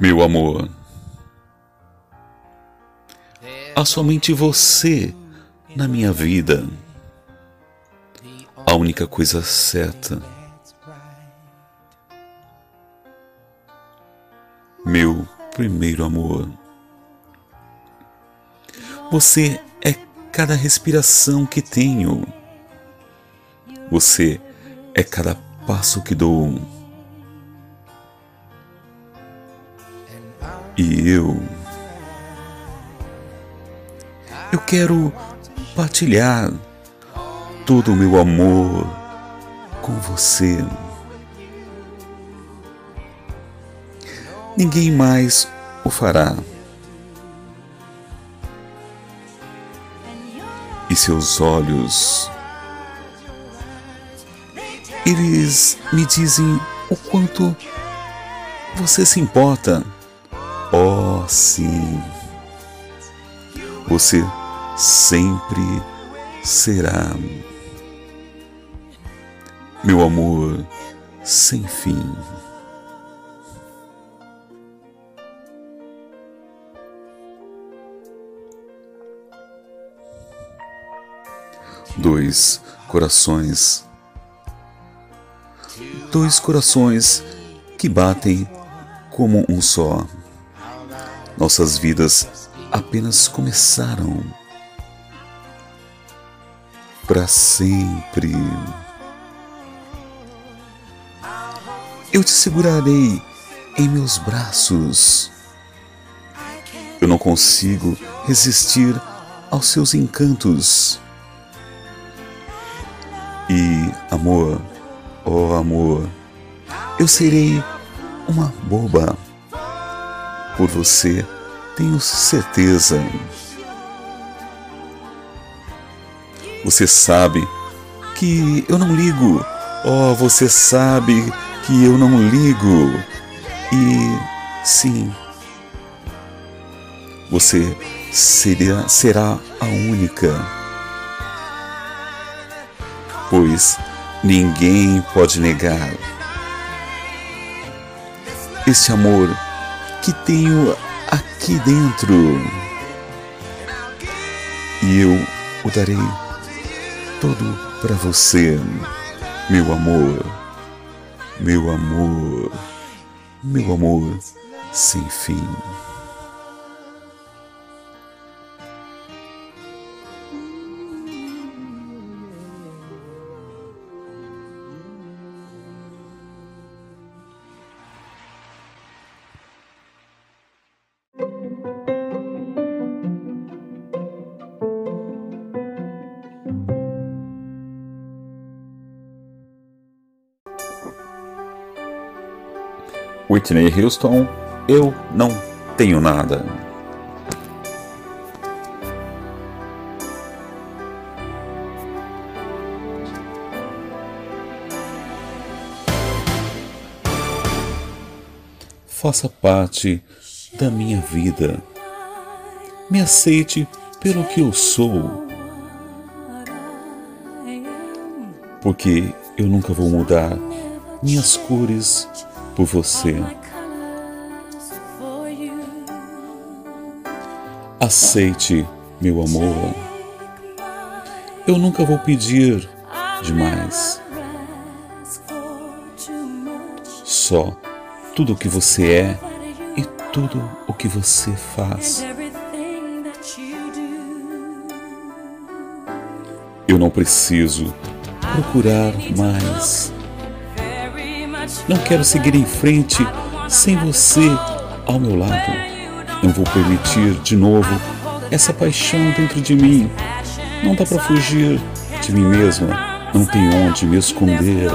Meu amor, há somente você na minha vida. A única coisa certa. Meu primeiro amor. Você é cada respiração que tenho. Você é cada passo que dou. Eu. Eu quero partilhar todo o meu amor com você. Ninguém mais o fará. E seus olhos, eles me dizem o quanto você se importa Sim. Você sempre será meu amor sem fim. Dois corações, dois corações que batem como um só. Nossas vidas apenas começaram. Para sempre. Eu te segurarei em meus braços. Eu não consigo resistir aos seus encantos. E, amor, oh amor, eu serei uma boba por você, tenho certeza. Você sabe que eu não ligo. Oh, você sabe que eu não ligo. E sim, você seria, será a única. Pois ninguém pode negar este amor que tenho aqui dentro. E eu o darei todo para você, meu amor, meu amor, meu amor sem fim. Whitney Houston, eu não tenho nada. Faça parte da minha vida. Me aceite pelo que eu sou. Porque eu nunca vou mudar minhas cores por você. Aceite, meu amor. Eu nunca vou pedir demais. Só tudo o que você é e tudo o que você faz. Eu não preciso procurar mais. Não quero seguir em frente sem você ao meu lado. Não vou permitir de novo essa paixão dentro de mim. Não dá para fugir de mim mesma. Não tem onde me esconder.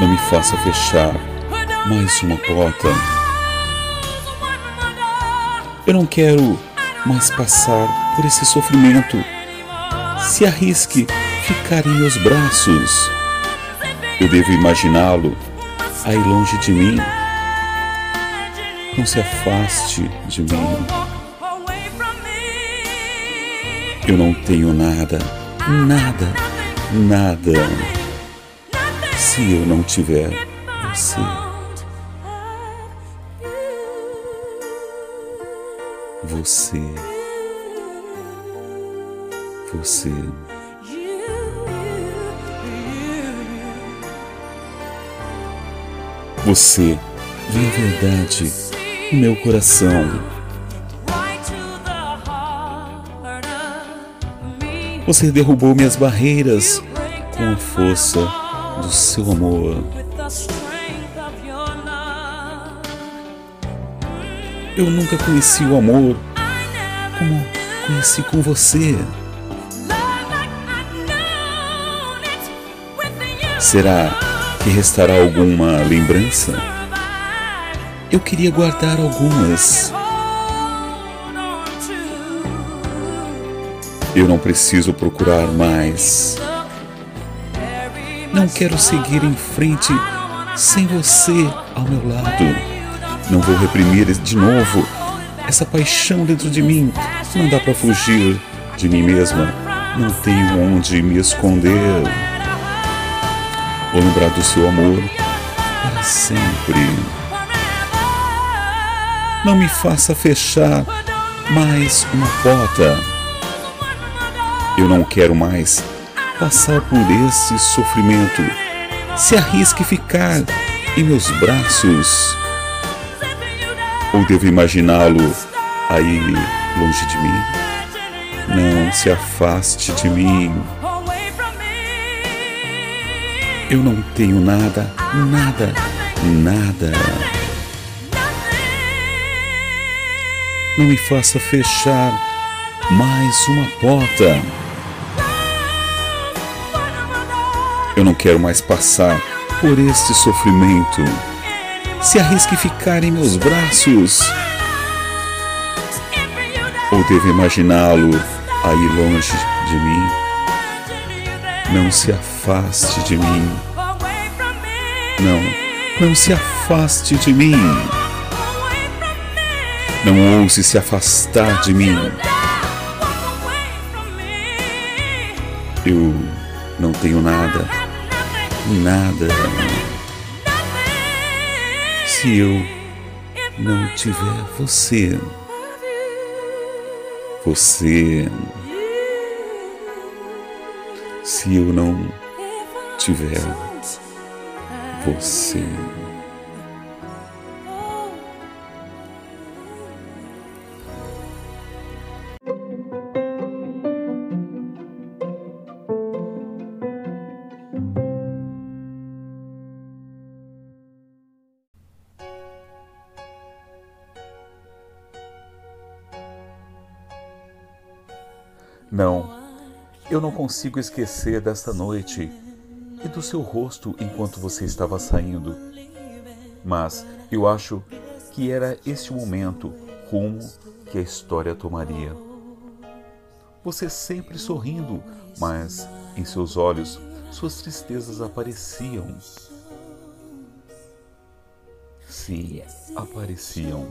Não me faça fechar mais uma porta. Eu não quero mais passar por esse sofrimento. Se arrisque ficar em meus braços. Eu devo imaginá-lo aí longe de mim. Não se afaste de mim. Eu não tenho nada, nada, nada. Se eu não tiver você. Você. Você. Você vê a verdade no meu coração. Você derrubou minhas barreiras com a força do seu amor. Eu nunca conheci o amor como conheci com você. Será que restará alguma lembrança? Eu queria guardar algumas. Eu não preciso procurar mais. Não quero seguir em frente sem você ao meu lado. Não vou reprimir de novo essa paixão dentro de mim. Não dá para fugir de mim mesma. Não tenho onde me esconder. Vou lembrar do seu amor para sempre. Não me faça fechar mais uma porta. Eu não quero mais passar por esse sofrimento. Se arrisque ficar em meus braços. Ou devo imaginá-lo aí longe de mim? Não se afaste de mim. Eu não tenho nada, nada, nada. Não me faça fechar mais uma porta. Eu não quero mais passar por este sofrimento se arrisque ficar em meus braços? Ou devo imaginá-lo aí longe de mim? Não se afaste de mim. Não, não se afaste de mim. Não ouse se afastar de mim. Eu não tenho nada, nada se eu não tiver você. Você. Se eu não tiver você. Não, eu não consigo esquecer desta noite e do seu rosto enquanto você estava saindo. Mas eu acho que era este momento, rumo que a história tomaria. Você sempre sorrindo, mas em seus olhos suas tristezas apareciam. Sim, apareciam.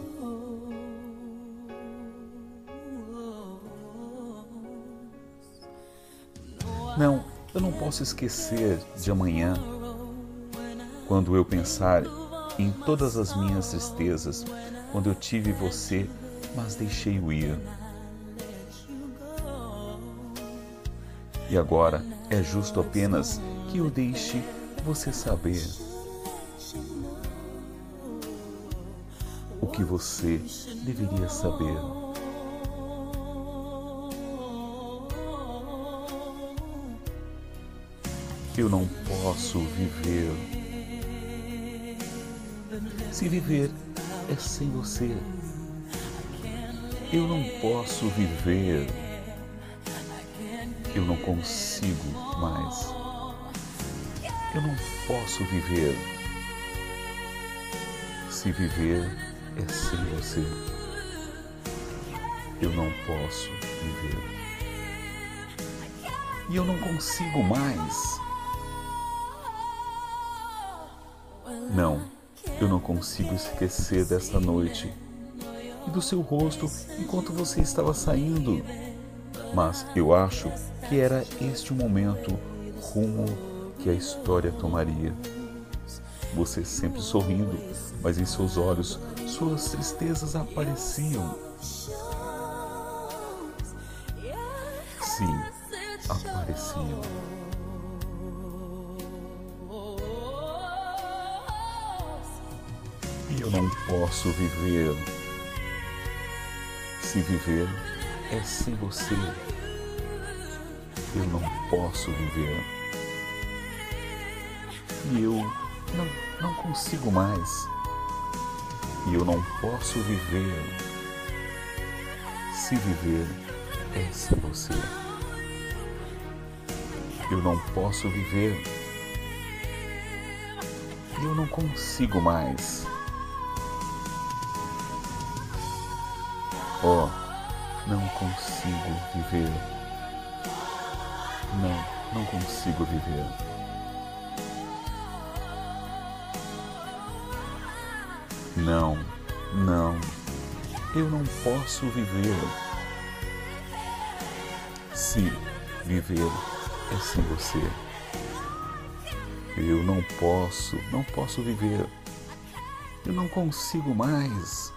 Não, eu não posso esquecer de amanhã, quando eu pensar em todas as minhas tristezas, quando eu tive você, mas deixei-o ir. E agora é justo apenas que eu deixe você saber o que você deveria saber. Eu não posso viver. Se viver é sem você. Eu não posso viver. Eu não consigo mais. Eu não posso viver. Se viver é sem você. Eu não posso viver. E eu não consigo mais. Não, eu não consigo esquecer dessa noite e do seu rosto enquanto você estava saindo. Mas eu acho que era este o momento rumo que a história tomaria. Você sempre sorrindo, mas em seus olhos suas tristezas apareciam. Sim, apareciam. Eu não posso viver. Se viver é sem você. Eu não posso viver. E eu não, não consigo mais. E eu não posso viver. Se viver é sem você. Eu não posso viver. E eu não consigo mais. Oh, não consigo viver. Não, não consigo viver. Não, não, eu não posso viver. Se viver é sem você, eu não posso, não posso viver. Eu não consigo mais.